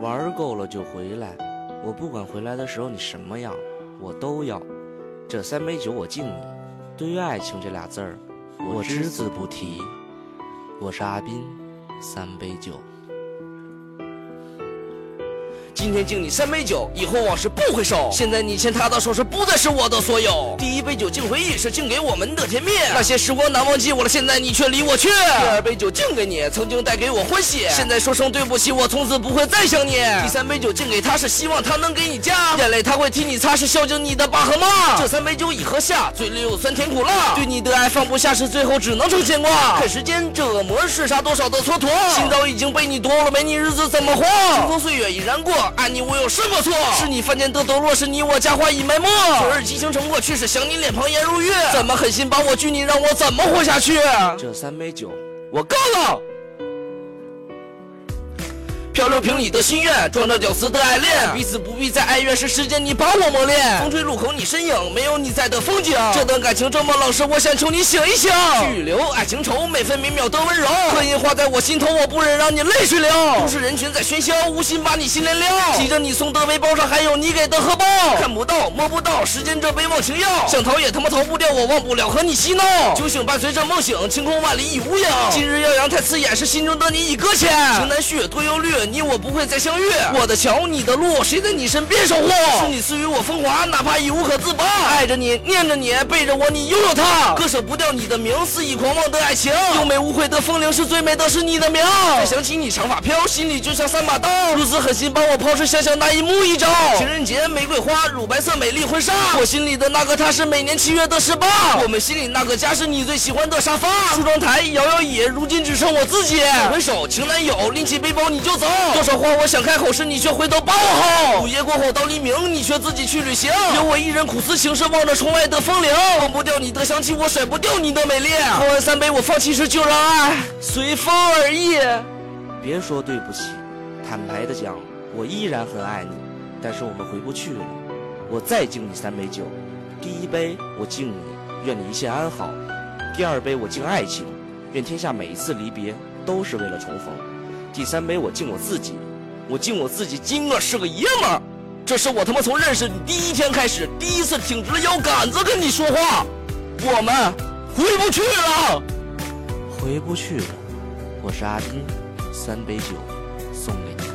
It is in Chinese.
玩够了就回来，我不管回来的时候你什么样，我都要。这三杯酒我敬你。对于爱情这俩字儿，我只字不提。我是阿斌，三杯酒。今天敬你三杯酒，以后往事不回首。现在你牵他的手是不再是我的所有。第一杯酒敬回忆，是敬给我们的甜蜜。那些时光难忘记我了，现在你却离我去。第二杯酒敬给你，曾经带给我欢喜。现在说声对不起，我从此不会再想你。第三杯酒敬给他，是希望他能给你家，眼泪他会替你擦，是孝敬你的爸和妈。这三杯酒已喝下，嘴里有酸甜苦辣，对你的爱放不下，是最后只能成牵挂。看时间，这恶魔是杀多少的蹉跎，心早已经被你夺了，没你日子怎么活？匆匆岁月已然过。爱你我有什么错？是你犯贱得堕落，是你我佳话已埋没。昨日激情成过，却是想你脸庞颜如玉。怎么狠心把我拒，你让我怎么活下去？这三杯酒我干了。漂流瓶里的心愿，装着屌丝的爱恋，彼此不必再哀怨，是时间你把我磨练。风吹路口你身影，没有你在的风景。这段感情这么冷时，我想求你醒一醒。去留爱情愁，每分每秒的温柔，刻印画在我心头，我不忍让你泪水流。都市人群在喧嚣，无心把你心连撩。记着你送的背包上还有你给的荷包，看不到摸不到，时间这杯忘情药，想逃也他妈逃不掉，我忘不了和你嬉闹。酒醒伴随着梦醒，晴空万里已无影。今日耀阳太刺眼，是心中的你已搁浅。情难续，多忧虑。你我不会再相遇，我的桥，你的路，谁在你身边守护？是你赐予我风华，哪怕已无可自拔。爱着你，念着你，背着我，你拥有他，割舍不掉你的名，肆意狂妄的爱情，优美无悔的风铃是最美的，是你的名。再想起你长发飘，心里就像三把刀，如此狠心把我抛尸，想想那一幕一招。情人节，玫瑰花，乳白色美丽婚纱，我心里的那个他是每年七月的十八，我们心里那个家是你最喜欢的沙发，梳妆台，摇摇椅，如今只剩我自己。分手，情难友，拎起背包你就走。多少话我想开口时，你却回头把我吼。午夜过后到黎明，你却自己去旅行，留我一人苦思情深，望着窗外的风铃。忘不掉你的香气，我甩不掉你的美丽。喝完三杯，我放弃时，就让爱随风而逸。别说对不起，坦白的讲，我依然很爱你，但是我们回不去了。我再敬你三杯酒，第一杯我敬你，愿你一切安好；第二杯我敬爱情，愿天下每一次离别都是为了重逢；第三杯我敬我自己，我敬我自己，今个是个爷们儿。这是我他妈从认识你第一天开始，第一次挺直了腰杆子跟你说话。我们回不去了，回不去了。我是阿斌，三杯酒送给你。